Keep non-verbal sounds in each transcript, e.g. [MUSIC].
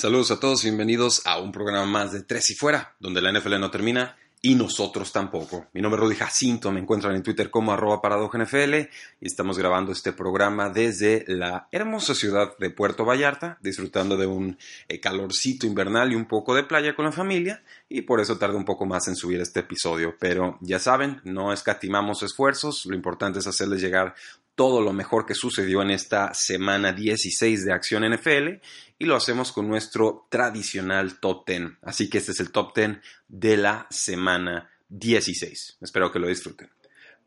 Saludos a todos, bienvenidos a un programa más de Tres y Fuera, donde la NFL no termina y nosotros tampoco. Mi nombre es Rudy Jacinto, me encuentran en Twitter como arroba NFL y estamos grabando este programa desde la hermosa ciudad de Puerto Vallarta, disfrutando de un eh, calorcito invernal y un poco de playa con la familia y por eso tarda un poco más en subir este episodio. Pero ya saben, no escatimamos esfuerzos, lo importante es hacerles llegar todo lo mejor que sucedió en esta semana 16 de Acción NFL y lo hacemos con nuestro tradicional top 10. Así que este es el top 10 de la semana 16. Espero que lo disfruten.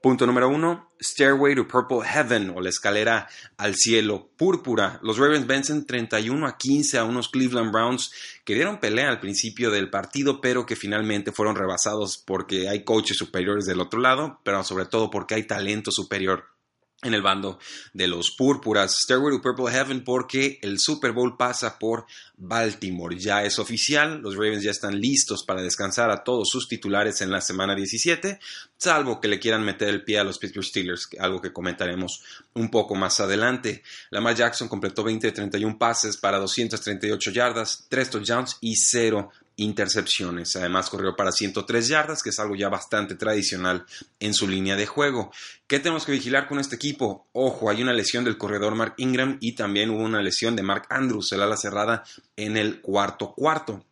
Punto número uno, Stairway to Purple Heaven o la escalera al cielo púrpura. Los Ravens vencen 31 a 15 a unos Cleveland Browns que dieron pelea al principio del partido, pero que finalmente fueron rebasados porque hay coaches superiores del otro lado, pero sobre todo porque hay talento superior en el bando de los púrpuras. Stairway to Purple Heaven porque el Super Bowl pasa por Baltimore. Ya es oficial, los Ravens ya están listos para descansar a todos sus titulares en la semana 17, salvo que le quieran meter el pie a los Pittsburgh Steelers, algo que comentaremos un poco más adelante. Lamar Jackson completó 20 de 31 pases para 238 yardas, 3 touchdowns y 0 intercepciones. Además corrió para 103 yardas, que es algo ya bastante tradicional en su línea de juego. ¿Qué tenemos que vigilar con este equipo? Ojo, hay una lesión del corredor Mark Ingram y también hubo una lesión de Mark Andrews, el ala cerrada, en el cuarto cuarto.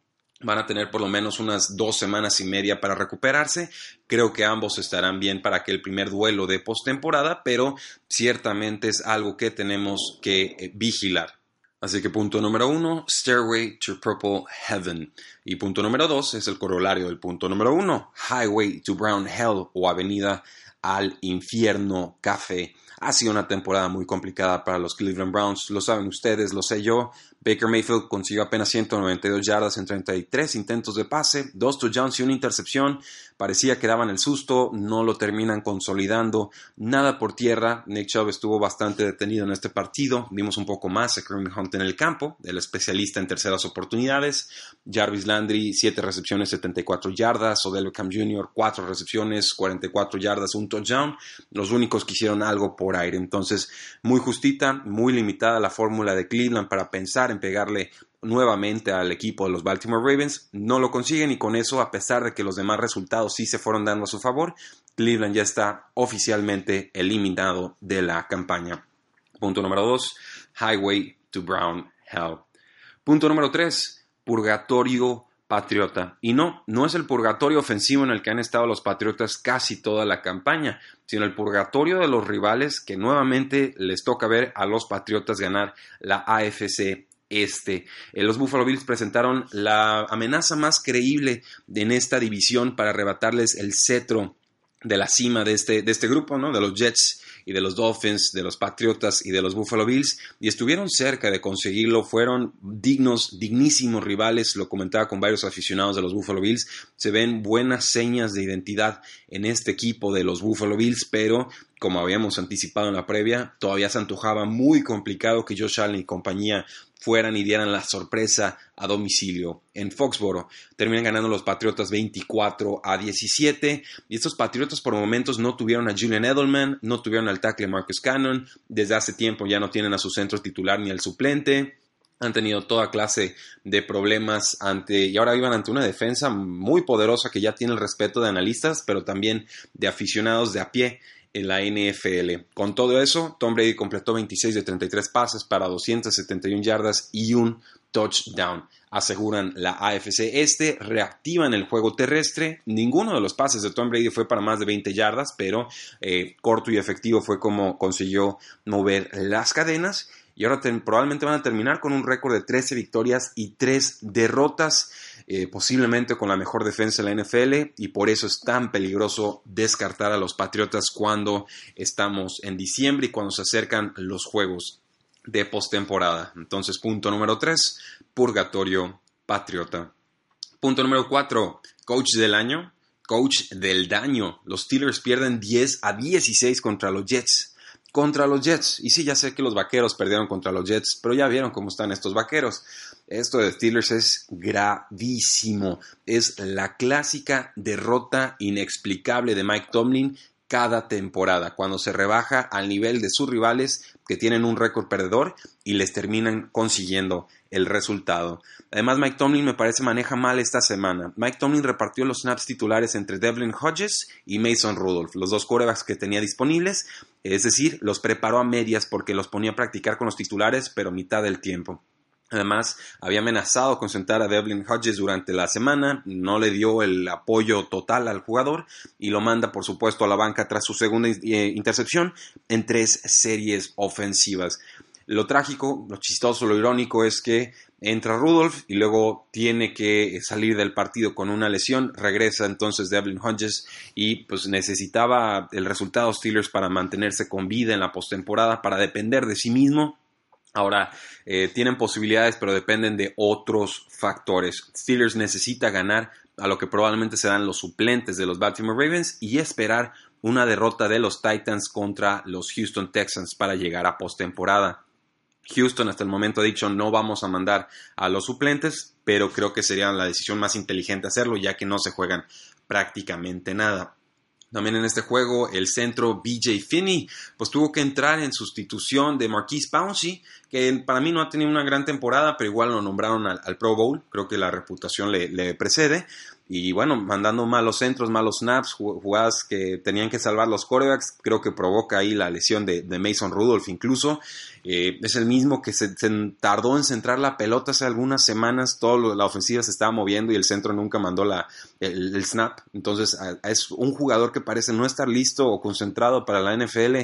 Van a tener por lo menos unas dos semanas y media para recuperarse. Creo que ambos estarán bien para que el primer duelo de postemporada, pero ciertamente es algo que tenemos que eh, vigilar. Así que punto número uno, Stairway to Purple Heaven. Y punto número dos es el corolario del punto número uno, Highway to Brown Hell o Avenida al Infierno Café. Ha sido una temporada muy complicada para los Cleveland Browns, lo saben ustedes, lo sé yo. Baker Mayfield consiguió apenas 192 yardas en 33 intentos de pase, dos touchdowns y una intercepción. Parecía que daban el susto, no lo terminan consolidando. Nada por tierra. Nick Chubb estuvo bastante detenido en este partido. Vimos un poco más a Kareem Hunt en el campo, el especialista en terceras oportunidades. Jarvis Landry, 7 recepciones, 74 yardas. Odell Beckham Jr., 4 recepciones, 44 yardas, un touchdown. Los únicos que hicieron algo por aire. Entonces, muy justita, muy limitada la fórmula de Cleveland para pensar en pegarle nuevamente al equipo de los Baltimore Ravens. No lo consiguen y con eso, a pesar de que los demás resultados sí se fueron dando a su favor, Cleveland ya está oficialmente eliminado de la campaña. Punto número 2, Highway to Brown Hell. Punto número 3, Purgatorio Patriota. Y no, no es el purgatorio ofensivo en el que han estado los Patriotas casi toda la campaña, sino el purgatorio de los rivales que nuevamente les toca ver a los Patriotas ganar la AFC este. Eh, los Buffalo Bills presentaron la amenaza más creíble en esta división para arrebatarles el cetro de la cima de este, de este grupo, ¿no? De los Jets y de los Dolphins, de los Patriotas y de los Buffalo Bills, y estuvieron cerca de conseguirlo, fueron dignos, dignísimos rivales, lo comentaba con varios aficionados de los Buffalo Bills, se ven buenas señas de identidad en este equipo de los Buffalo Bills, pero como habíamos anticipado en la previa, todavía se antojaba muy complicado que Josh Allen y compañía fueran y dieran la sorpresa a domicilio en Foxboro. Terminan ganando los Patriotas 24 a 17 y estos Patriotas por momentos no tuvieron a Julian Edelman, no tuvieron al tackle Marcus Cannon, desde hace tiempo ya no tienen a su centro titular ni al suplente. Han tenido toda clase de problemas ante, y ahora iban ante una defensa muy poderosa que ya tiene el respeto de analistas, pero también de aficionados de a pie en la NFL. Con todo eso, Tom Brady completó 26 de 33 pases para 271 yardas y un touchdown. Aseguran la AFC Este, reactivan el juego terrestre. Ninguno de los pases de Tom Brady fue para más de 20 yardas, pero eh, corto y efectivo fue como consiguió mover las cadenas. Y ahora probablemente van a terminar con un récord de 13 victorias y 3 derrotas. Eh, posiblemente con la mejor defensa de la NFL y por eso es tan peligroso descartar a los Patriotas cuando estamos en diciembre y cuando se acercan los juegos de postemporada. Entonces, punto número 3, purgatorio patriota. Punto número 4, coach del año, coach del daño. Los Steelers pierden 10 a 16 contra los Jets. Contra los Jets. Y sí, ya sé que los vaqueros perdieron contra los Jets, pero ya vieron cómo están estos vaqueros. Esto de Steelers es gravísimo. Es la clásica derrota inexplicable de Mike Tomlin cada temporada, cuando se rebaja al nivel de sus rivales que tienen un récord perdedor y les terminan consiguiendo el resultado. Además, Mike Tomlin me parece maneja mal esta semana. Mike Tomlin repartió los snaps titulares entre Devlin Hodges y Mason Rudolph, los dos corebacks que tenía disponibles, es decir, los preparó a medias porque los ponía a practicar con los titulares, pero mitad del tiempo. Además, había amenazado con sentar a Devlin Hodges durante la semana, no le dio el apoyo total al jugador y lo manda, por supuesto, a la banca tras su segunda eh, intercepción en tres series ofensivas. Lo trágico, lo chistoso, lo irónico es que entra Rudolph y luego tiene que salir del partido con una lesión, regresa entonces Devlin Hodges y pues necesitaba el resultado Steelers para mantenerse con vida en la postemporada, para depender de sí mismo Ahora, eh, tienen posibilidades, pero dependen de otros factores. Steelers necesita ganar a lo que probablemente serán los suplentes de los Baltimore Ravens y esperar una derrota de los Titans contra los Houston Texans para llegar a postemporada. Houston hasta el momento ha dicho no vamos a mandar a los suplentes, pero creo que sería la decisión más inteligente hacerlo ya que no se juegan prácticamente nada. También en este juego el centro BJ Finney pues tuvo que entrar en sustitución de Marquise Pouncey, que para mí no ha tenido una gran temporada, pero igual lo nombraron al, Pro Bowl, creo que la reputación le, le precede y bueno, mandando malos centros, malos snaps, jugadas que tenían que salvar los corebacks, creo que provoca ahí la lesión de, Mason Rudolph incluso. Eh, es el mismo que se, tardó en centrar la pelota hace algunas semanas, toda la ofensiva se estaba moviendo y el centro nunca mandó la, el, snap. Entonces es un jugador que parece no estar listo o concentrado para la NFL,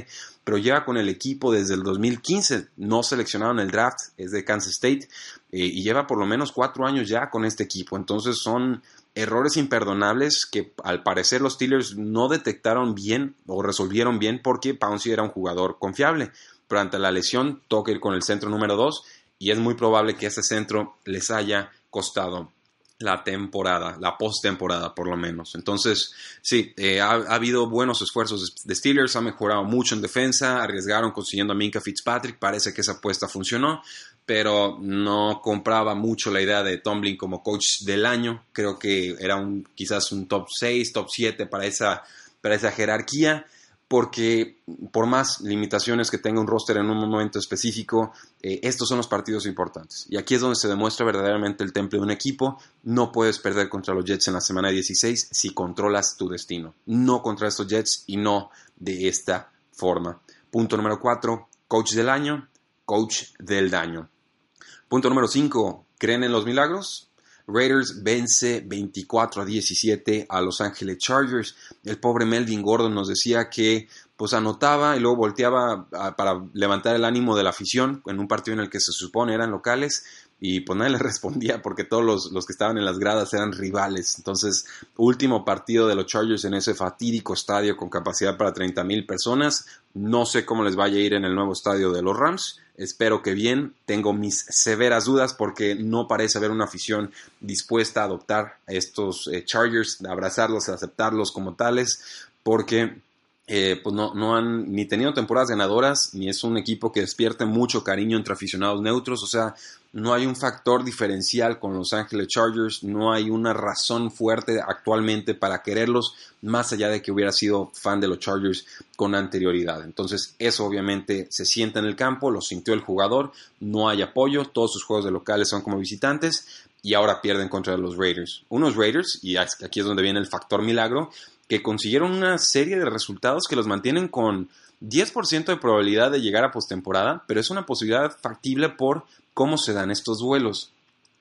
pero lleva con el equipo desde el 2015, no seleccionado en el draft, es de Kansas State eh, y lleva por lo menos cuatro años ya con este equipo. Entonces son errores imperdonables que al parecer los Steelers no detectaron bien o resolvieron bien porque Pouncey era un jugador confiable. Pero ante la lesión toca ir con el centro número 2 y es muy probable que ese centro les haya costado la temporada, la postemporada por lo menos. Entonces, sí, eh, ha, habido buenos esfuerzos de Steelers, ha mejorado mucho en defensa, arriesgaron consiguiendo a Minka Fitzpatrick, parece que esa apuesta funcionó, pero no compraba mucho la idea de Tomlin como coach del año. Creo que era un, quizás un top 6, top 7 para esa, para esa jerarquía, porque por más limitaciones que tenga un roster en un momento específico, eh, estos son los partidos importantes. Y aquí es donde se demuestra verdaderamente el temple de un equipo. No puedes perder contra los Jets en la semana 16 si controlas tu destino. No contra estos Jets y no de esta forma. Punto número 4, coach del año, coach del daño. Punto número 5. ¿Creen en los milagros? Raiders vence 24 a 17 a Los Ángeles Chargers. El pobre Melvin Gordon nos decía que pues anotaba y luego volteaba para levantar el ánimo de la afición en un partido en el que se supone eran locales y pues nadie [LAUGHS] le respondía porque todos los, los, que estaban en las gradas eran rivales. Entonces, último partido de los Chargers en ese fatídico estadio con capacidad para 30 mil personas. No sé cómo les vaya a ir en el nuevo estadio de los Rams. Espero que bien. Tengo mis severas dudas porque no parece haber una afición dispuesta a adoptar a estos eh, Chargers, a abrazarlos, a aceptarlos como tales, porque eh, pues no, no, han ni tenido temporadas ganadoras, ni es un equipo que despierte mucho cariño entre aficionados neutros, o sea, no hay un factor diferencial con Los Ángeles Chargers, no hay una razón fuerte actualmente para quererlos, más allá de que hubiera sido fan de los Chargers con anterioridad. Entonces, eso obviamente se sienta en el campo, lo sintió el jugador, no hay apoyo, todos sus juegos de locales son como visitantes y ahora pierden contra los Raiders. Unos Raiders, y aquí es donde viene el factor milagro, que consiguieron una serie de resultados que los mantienen con 10% de probabilidad de llegar a postemporada, pero es una posibilidad factible por cómo se dan estos duelos.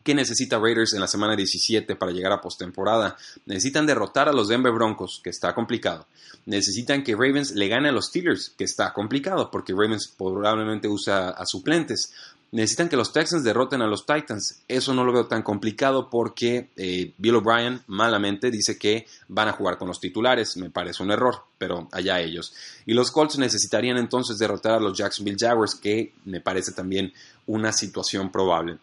¿Qué necesita Raiders en la semana 17 para llegar a postemporada? Necesitan derrotar a los Denver Broncos, que está complicado. Necesitan que Ravens le gane a los Steelers, que está complicado, porque Ravens probablemente usa a suplentes. Necesitan que los Texans derroten a los Titans. Eso no lo veo tan complicado porque eh, Bill O'Brien malamente dice que van a jugar con los titulares. Me parece un error, pero allá ellos. Y los Colts necesitarían entonces derrotar a los Jacksonville Jaguars, que me parece también una situación probable.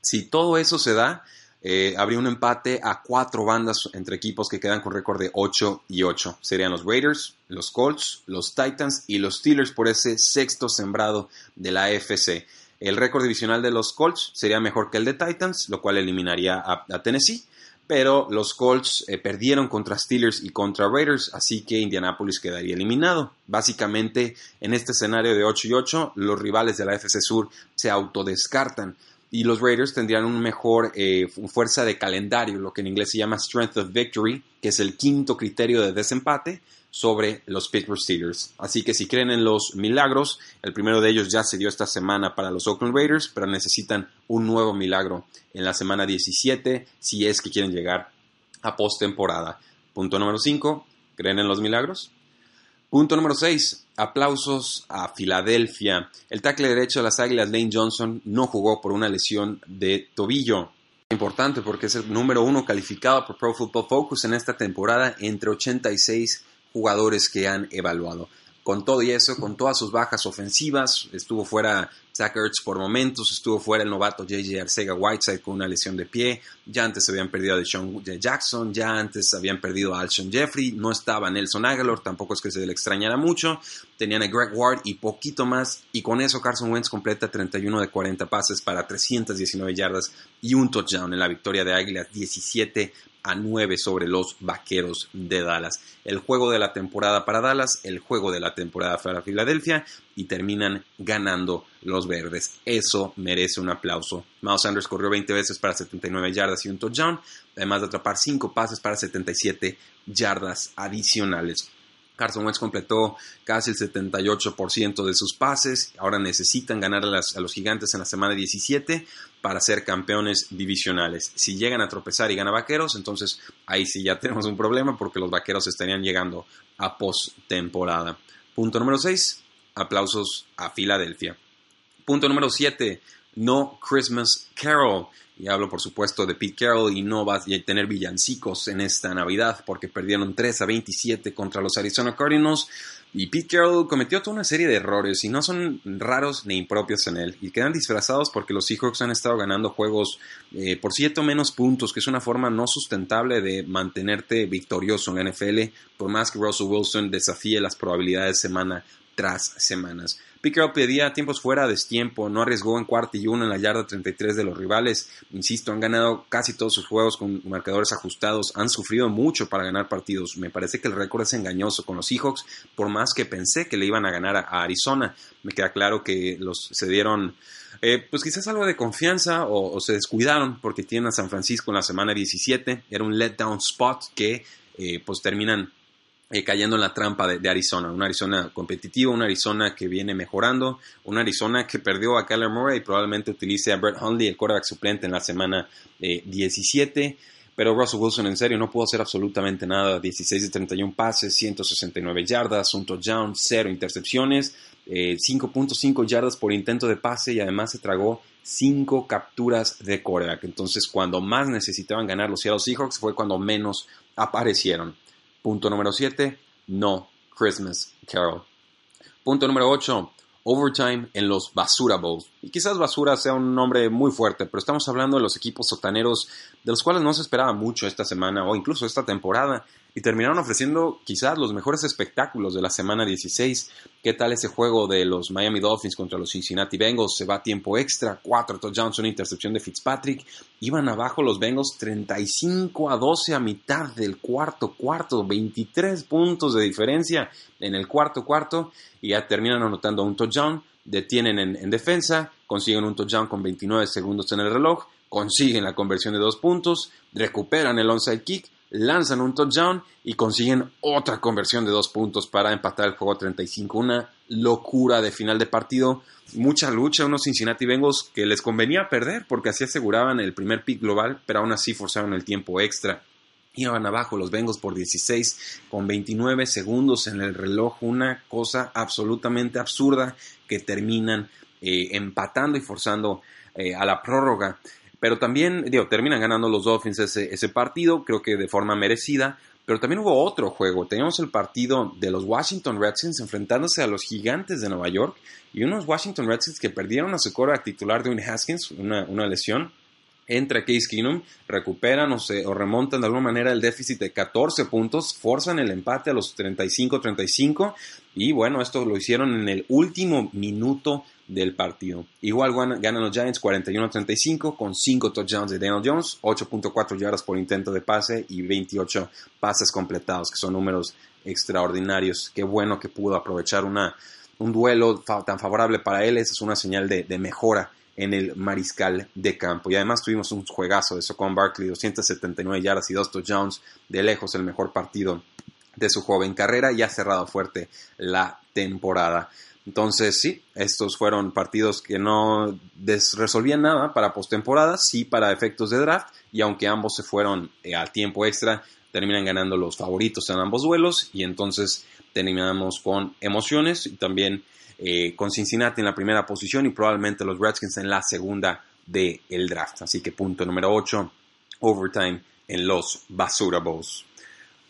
Si todo eso se da, eh, habría un empate a cuatro bandas entre equipos que quedan con récord de 8 y 8. Serían los Raiders, los Colts, los Titans y los Steelers por ese sexto sembrado de la AFC. El récord divisional de los Colts sería mejor que el de Titans, lo cual eliminaría a, Tennessee. Pero los Colts eh, perdieron contra Steelers y contra Raiders, así que Indianapolis quedaría eliminado. Básicamente, en este escenario de 8 y 8, los rivales de la FC Sur se autodescartan y los Raiders tendrían un mejor eh, fuerza de calendario, lo que en inglés se llama Strength of Victory, que es el quinto criterio de desempate sobre los Pittsburgh Steelers. Así que si creen en los milagros, el primero de ellos ya se dio esta semana para los Oakland Raiders, pero necesitan un nuevo milagro en la semana 17 si es que quieren llegar a postemporada. Punto número 5, ¿creen en los milagros? Punto número 6. Aplausos a Filadelfia. El tackle derecho de las Águilas, Lane Johnson, no jugó por una lesión de tobillo. Importante porque es el número uno calificado por Pro Football Focus en esta temporada entre 86 jugadores que han evaluado. Con todo y eso, con todas sus bajas ofensivas, estuvo fuera Zach Ertz por momentos, estuvo fuera el novato JJ Arcega Whiteside con una lesión de pie, ya antes habían perdido a Deshaun Jackson, ya antes habían perdido a Alshon Jeffrey, no estaba Nelson Aguilar, tampoco es que se le extrañara mucho, tenían a Greg Ward y poquito más, y con eso Carson Wentz completa 31 de 40 pases para 319 yardas y un touchdown en la victoria de Águilas 17 a 9 sobre los Vaqueros de Dallas. El juego de la temporada para Dallas, el juego de la temporada para Filadelfia y terminan ganando los verdes. Eso merece un aplauso. Miles Sanders corrió 20 veces para 79 yardas y un touchdown, además de atrapar 5 pases para 77 yardas adicionales. Carson Wentz completó casi el 78% de sus pases. Ahora necesitan ganar a, los gigantes en la semana 17 para ser campeones divisionales. Si llegan a tropezar y ganan vaqueros, entonces ahí sí ya [LAUGHS] tenemos un problema porque los vaqueros estarían llegando a postemporada. Punto número 6. Aplausos a Filadelfia. Punto número 7. No Christmas Carol. Y hablo, por supuesto, de Pete Carroll y no vas a tener villancicos en esta Navidad porque perdieron 3 a 27 contra los Arizona Cardinals. Y Pete Carroll cometió toda una serie de errores y no son raros ni impropios en él. Y quedan disfrazados porque los Seahawks han estado ganando juegos eh, por siete o menos puntos, que es una forma no sustentable de mantenerte victorioso en la NFL, por más que Russell Wilson desafíe las probabilidades semana tras semanas. Pickerel pedía tiempos fuera de tiempo, no arriesgó en cuarto y uno en la yarda 33 de los rivales. Insisto, han ganado casi todos sus juegos con marcadores ajustados, han sufrido mucho para ganar partidos. Me parece que el récord es engañoso con los Seahawks, por más que pensé que le iban a ganar a Arizona. Me queda claro que los se dieron eh, pues quizás algo de confianza o, se descuidaron porque tienen a San Francisco en la semana 17. Era un letdown spot que eh, pues terminan eh, cayendo en la trampa de, Arizona. Una Arizona competitiva, una Arizona que viene mejorando, una Arizona que perdió a Kyler Murray y probablemente utilice a Brett Hundley, el quarterback suplente, en la semana 17. Eh, Pero Russell Wilson, en serio, no pudo hacer absolutamente nada. 16 de 31 pases, 169 yardas, un touchdown, cero intercepciones, 5.5 eh, yardas por intento de pase y además se tragó 5 capturas de quarterback. Entonces, cuando más necesitaban ganar los Seattle Seahawks fue cuando menos aparecieron. Punto número 7, no Christmas Carol. Punto número 8, overtime en los Basura Bowls. Y quizás basura sea un nombre muy fuerte, pero estamos hablando de los equipos sotaneros de los cuales no se esperaba mucho esta semana o incluso esta temporada y terminaron ofreciendo quizás los mejores espectáculos de la semana 16. ¿Qué tal ese juego de los Miami Dolphins contra los Cincinnati Bengals? Se va a tiempo extra, cuatro touchdowns, una intercepción de Fitzpatrick. Iban abajo los Bengals 35 a 12 a mitad del cuarto cuarto, 23 puntos de diferencia en el cuarto cuarto y ya terminan anotando un touchdown, detienen en, en defensa, consiguen un touchdown con 29 segundos en el reloj, consiguen la conversión de dos puntos, recuperan el onside kick lanzan un touchdown y consiguen otra conversión de dos puntos para empatar el juego 35. Una locura de final de partido, mucha lucha, unos Cincinnati Bengals que les convenía perder porque así aseguraban el primer pick global, pero aún así forzaron el tiempo extra. Iban abajo los Bengals por 16 con 29 segundos en el reloj, una cosa absolutamente absurda que terminan eh, empatando y forzando eh, a la prórroga. Pero también, digo, terminan ganando los Dolphins ese, ese partido, creo que de forma merecida. Pero también hubo otro juego. Teníamos el partido de los Washington Redskins enfrentándose a los Gigantes de Nueva York y unos Washington Redskins que perdieron a su quarterback titular de Haskins, una, una lesión. Entra Case Keenum, recuperan o, se, o remontan de alguna manera el déficit de 14 puntos, forzan el empate a los 35-35 y bueno, esto lo hicieron en el último minuto del partido. Igual ganan los Giants 41-35 con 5 touchdowns de Daniel Jones, 8.4 yardas por intento de pase y 28 pases completados, que son números extraordinarios. Qué bueno que pudo aprovechar una, un duelo tan favorable para él. Esa es una señal de, mejora en el mariscal de campo. Y además tuvimos un juegazo de Socon Barkley, 279 yardas y 2 touchdowns, de lejos el mejor partido de su joven carrera y ha cerrado fuerte la temporada. Entonces, sí, estos fueron partidos que no resolvían nada para postemporada, sí para efectos de draft, y aunque ambos se fueron eh, al tiempo extra, terminan ganando los favoritos en ambos duelos, y entonces terminamos con emociones y también eh, con Cincinnati en la primera posición y probablemente los Redskins en la segunda del draft. Así que punto número 8, overtime en los Basura Bowls.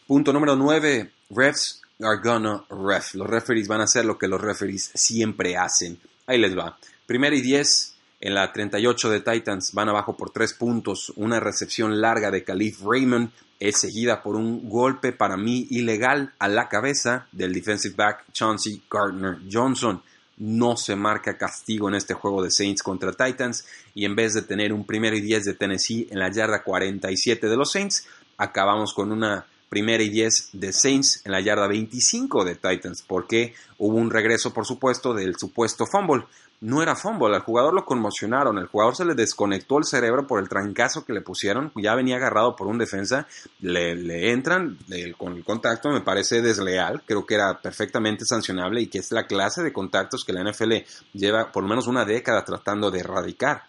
Punto número 9, refs are gonna ref. Los referees van a hacer lo que los referees siempre hacen. Ahí les va. Primera y 10 en la 38 de Titans van abajo por 3 puntos. Una recepción larga de Khalif Raymond es seguida por un golpe para mí ilegal a la cabeza del defensive back Chauncey Gardner Johnson. No se marca castigo en este juego de Saints contra Titans y en vez de tener un primero y 10 de Tennessee en la yarda 47 de los Saints, acabamos con una primera y 10 de Saints en la yarda 25 de Titans, porque hubo un regreso, por supuesto, del supuesto fumble. No era fumble, al jugador lo conmocionaron, el jugador se le desconectó el cerebro por el trancazo que le pusieron, ya venía agarrado por un defensa, le, entran con el contacto, me parece desleal, creo que era perfectamente sancionable y que es la clase de contactos que la NFL lleva por lo menos una década tratando de erradicar.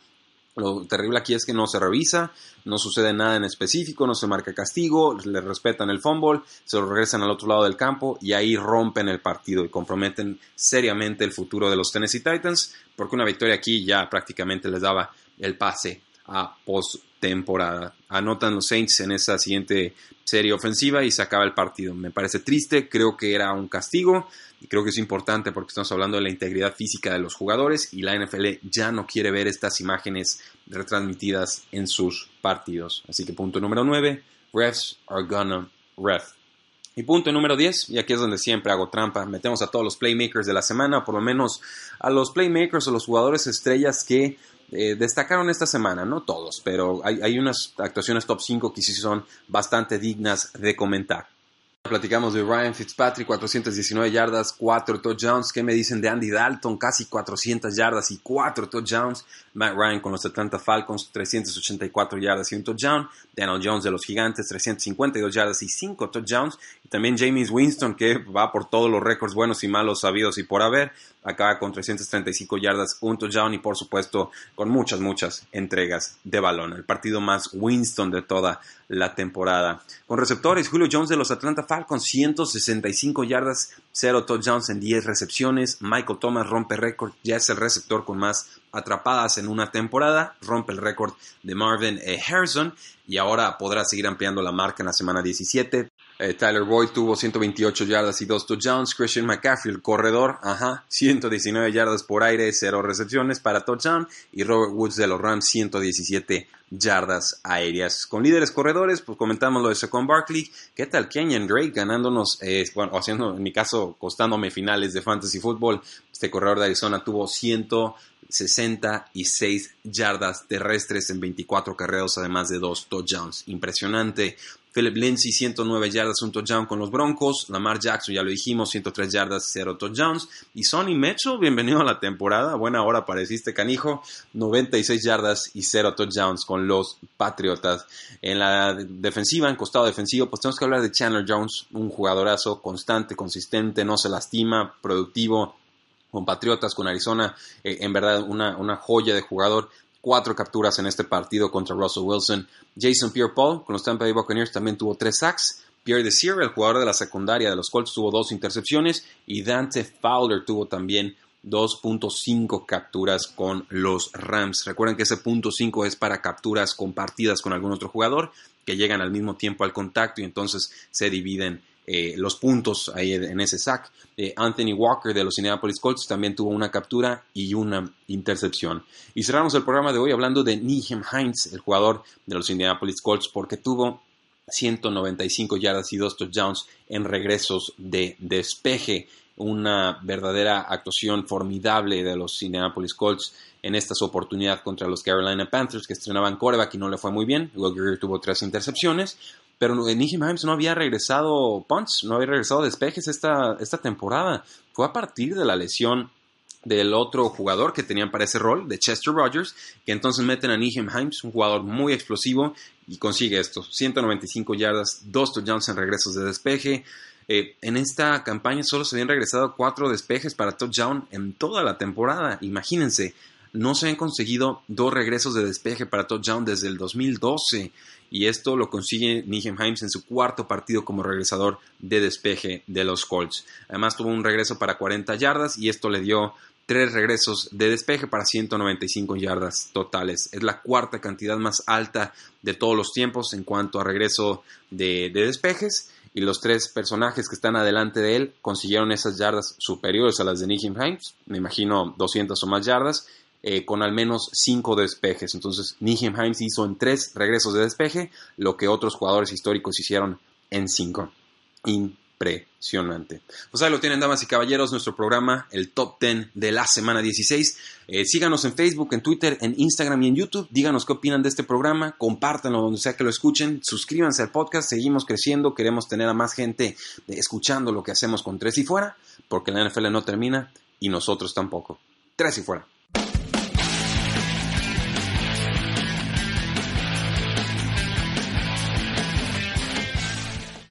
Lo terrible aquí es que no se revisa, no sucede nada en específico, no se marca castigo, le respetan el fumble, se lo regresan al otro lado del campo y ahí rompen el partido y comprometen seriamente el futuro de los Tennessee Titans, porque una victoria aquí ya prácticamente les daba el pase a postemporada. Anotan los Saints en esa siguiente serie ofensiva y se acaba el partido. Me parece triste, creo que era un castigo y creo que es importante porque estamos hablando de la integridad física de los jugadores y la NFL ya no quiere ver estas imágenes retransmitidas en sus partidos. Así que punto número 9, refs are gonna ref. Y punto número 10, y aquí es donde siempre hago trampa, metemos a todos los playmakers de la semana, por lo menos a los playmakers o los jugadores estrellas que eh, destacaron esta semana, no todos, pero hay, unas actuaciones top 5 que sí son bastante dignas de comentar. Platicamos de Ryan Fitzpatrick, 419 yardas, 4 touchdowns. ¿Qué me dicen de Andy Dalton? Casi 400 yardas y 4 touchdowns. Matt Ryan con los Atlanta Falcons, 384 yardas y un touchdown. Daniel Jones de los Gigantes, 352 yardas y 5 touchdowns. Y también James Winston, que va por todos los récords buenos y malos sabidos y por haber. Acaba con 335 yardas, un touchdown y por supuesto con muchas, muchas entregas de balón. El partido más Winston de toda la temporada. Con receptores, Julio Jones de los Atlanta Falcons, 165 yardas, 0 touchdowns en 10 recepciones. Michael Thomas rompe récord, ya es el receptor con más atrapadas en una temporada, rompe el récord de Marvin eh, Harrison y ahora podrá seguir ampliando la marca en la semana 17. Eh, Tyler Boyd tuvo 128 yardas y 2 touchdowns. Christian McCaffrey, el corredor, ajá, 119 yardas por aire, 0 recepciones para touchdown. Y Robert Woods de los Rams, 117 yardas aéreas. Con líderes corredores, pues comentamos lo de Second Barkley. ¿Qué tal Kenyon Drake ganándonos, eh, bueno, haciendo en mi caso, costándome finales de fantasy football? Este corredor de Arizona tuvo 166 yardas terrestres en 24 carreras, además de 2 touchdowns. Impresionante. Philip Lindsay, 109 yardas, un touchdown con los Broncos. Lamar Jackson, ya lo dijimos, 103 yardas, 0 touchdowns. Y Sonny Mecho, [LAUGHS] bienvenido a la temporada. Buena hora pareciste, canijo. 96 yardas y 0 touchdowns con los Patriotas. En la defensiva, en costado defensivo, pues tenemos que hablar de Chandler Jones, un jugadorazo constante, consistente, no se lastima, productivo con Patriotas, con Arizona, eh, en verdad una, una joya de jugador cuatro capturas en este partido contra Russell Wilson. Jason Pierre-Paul con los Tampa Bay Buccaneers también tuvo tres sacks. Pierre Desir, el jugador de la secundaria de los Colts, tuvo dos intercepciones y Dante Fowler tuvo también 2.5 capturas con los Rams. Recuerden que ese punto 5 es para capturas compartidas con algún otro jugador que llegan al mismo tiempo al contacto y entonces se dividen eh, los puntos ahí en ese sack. Eh, Anthony Walker de los Indianapolis Colts también tuvo una captura y una intercepción. Y cerramos el programa de hoy hablando de Nihem Hines, el jugador de los Indianapolis Colts, porque tuvo 195 yardas y dos touchdowns en regresos de despeje. Una verdadera actuación formidable de los Indianapolis Colts en esta su oportunidad contra los Carolina Panthers que estrenaban coreback y no le fue muy bien. Luego tuvo tres intercepciones. Pero Nijim Himes no había regresado punts, no había regresado despejes esta, esta temporada. Fue a partir de la lesión del otro jugador que tenían para ese rol, de Chester Rogers, que entonces meten a Nijim Himes, un jugador muy explosivo, y consigue esto, 195 yardas, dos touchdowns en regresos de despeje. Eh, en esta campaña solo se habían regresado cuatro despejes para touchdown en toda la temporada. Imagínense, no se han conseguido dos regresos de despeje para touchdown desde el 2012 y esto lo consigue Nijem Himes en su cuarto partido como regresador de despeje de los Colts. Además tuvo un regreso para 40 yardas y esto le dio tres regresos de despeje para 195 yardas totales. Es la cuarta cantidad más alta de todos los tiempos en cuanto a regreso de, despejes. Y los tres personajes que están adelante de él consiguieron esas yardas superiores a las de Nijem Himes. Me imagino 200 o más yardas. Eh, con al menos cinco despejes. Entonces, Nijim Himes hizo en tres regresos de despeje lo que otros jugadores históricos hicieron en cinco. Impresionante. Pues ahí lo tienen, damas y caballeros, nuestro programa, el top 10 de la semana 16. Eh, síganos en Facebook, en Twitter, en Instagram y en YouTube. Díganos qué opinan de este programa, compártanlo donde sea que lo escuchen, suscríbanse al podcast, seguimos creciendo, queremos tener a más gente escuchando lo que hacemos con Tres y Fuera, porque la NFL no termina y nosotros tampoco. Tres y Fuera.